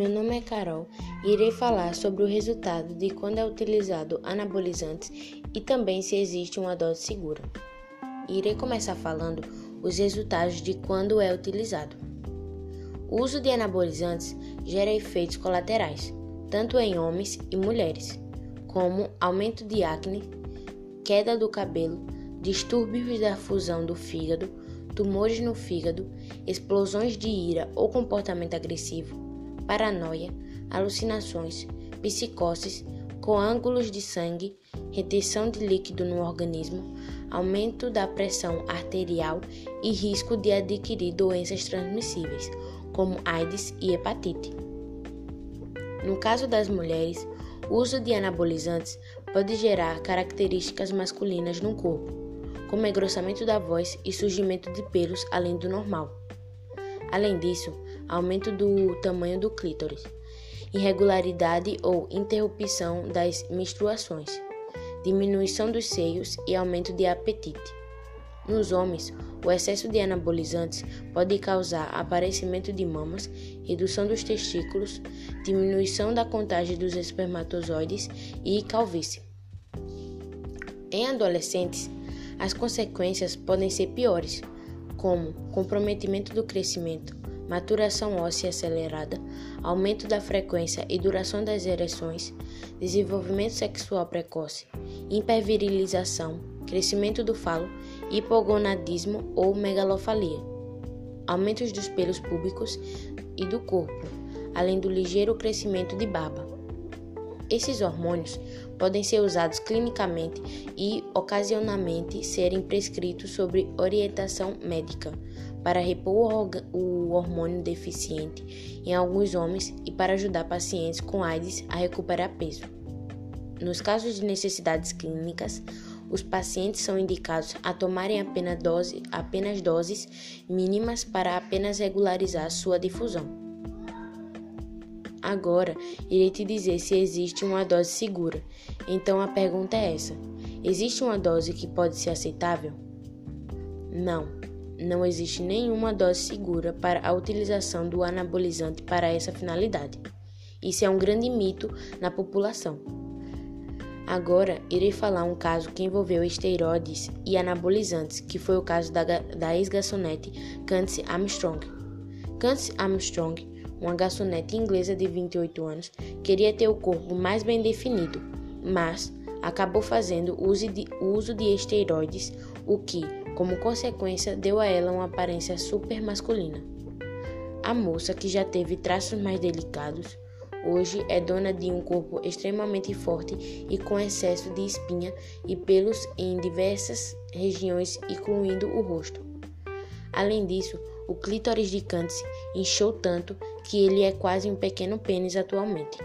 Meu nome é Carol e irei falar sobre o resultado de quando é utilizado anabolizantes e também se existe uma dose segura. Irei começar falando os resultados de quando é utilizado. O uso de anabolizantes gera efeitos colaterais, tanto em homens e mulheres, como aumento de acne, queda do cabelo, distúrbios da fusão do fígado, tumores no fígado, explosões de ira ou comportamento agressivo, paranoia, alucinações, psicoses, coágulos de sangue, retenção de líquido no organismo, aumento da pressão arterial e risco de adquirir doenças transmissíveis, como AIDS e hepatite. No caso das mulheres, o uso de anabolizantes pode gerar características masculinas no corpo, como engrossamento da voz e surgimento de pelos além do normal. Além disso, aumento do tamanho do clítoris, irregularidade ou interrupção das menstruações, diminuição dos seios e aumento de apetite. Nos homens, o excesso de anabolizantes pode causar aparecimento de mamas, redução dos testículos, diminuição da contagem dos espermatozoides e calvície. Em adolescentes, as consequências podem ser piores, como comprometimento do crescimento, maturação óssea acelerada, aumento da frequência e duração das ereções, desenvolvimento sexual precoce, hipervirilização, crescimento do falo, hipogonadismo ou megalofalia, aumentos dos pelos públicos e do corpo, além do ligeiro crescimento de barba. Esses hormônios podem ser usados clinicamente e ocasionalmente serem prescritos sob orientação médica para repor o hormônio deficiente em alguns homens e para ajudar pacientes com AIDS a recuperar peso. Nos casos de necessidades clínicas, os pacientes são indicados a tomarem apenas, dose, apenas doses mínimas para apenas regularizar sua difusão. Agora, irei te dizer se existe uma dose segura. Então a pergunta é essa: existe uma dose que pode ser aceitável? Não não existe nenhuma dose segura para a utilização do anabolizante para essa finalidade. Isso é um grande mito na população. Agora, irei falar um caso que envolveu esteroides e anabolizantes, que foi o caso da, da ex-garçonete Candice Armstrong. Candice Armstrong, uma garçonete inglesa de 28 anos, queria ter o corpo mais bem definido, mas acabou fazendo uso de, uso de esteroides, o que, como consequência, deu a ela uma aparência super masculina. A moça, que já teve traços mais delicados, hoje é dona de um corpo extremamente forte e com excesso de espinha e pelos em diversas regiões, incluindo o rosto. Além disso, o clítoris de Candice inchou tanto que ele é quase um pequeno pênis atualmente.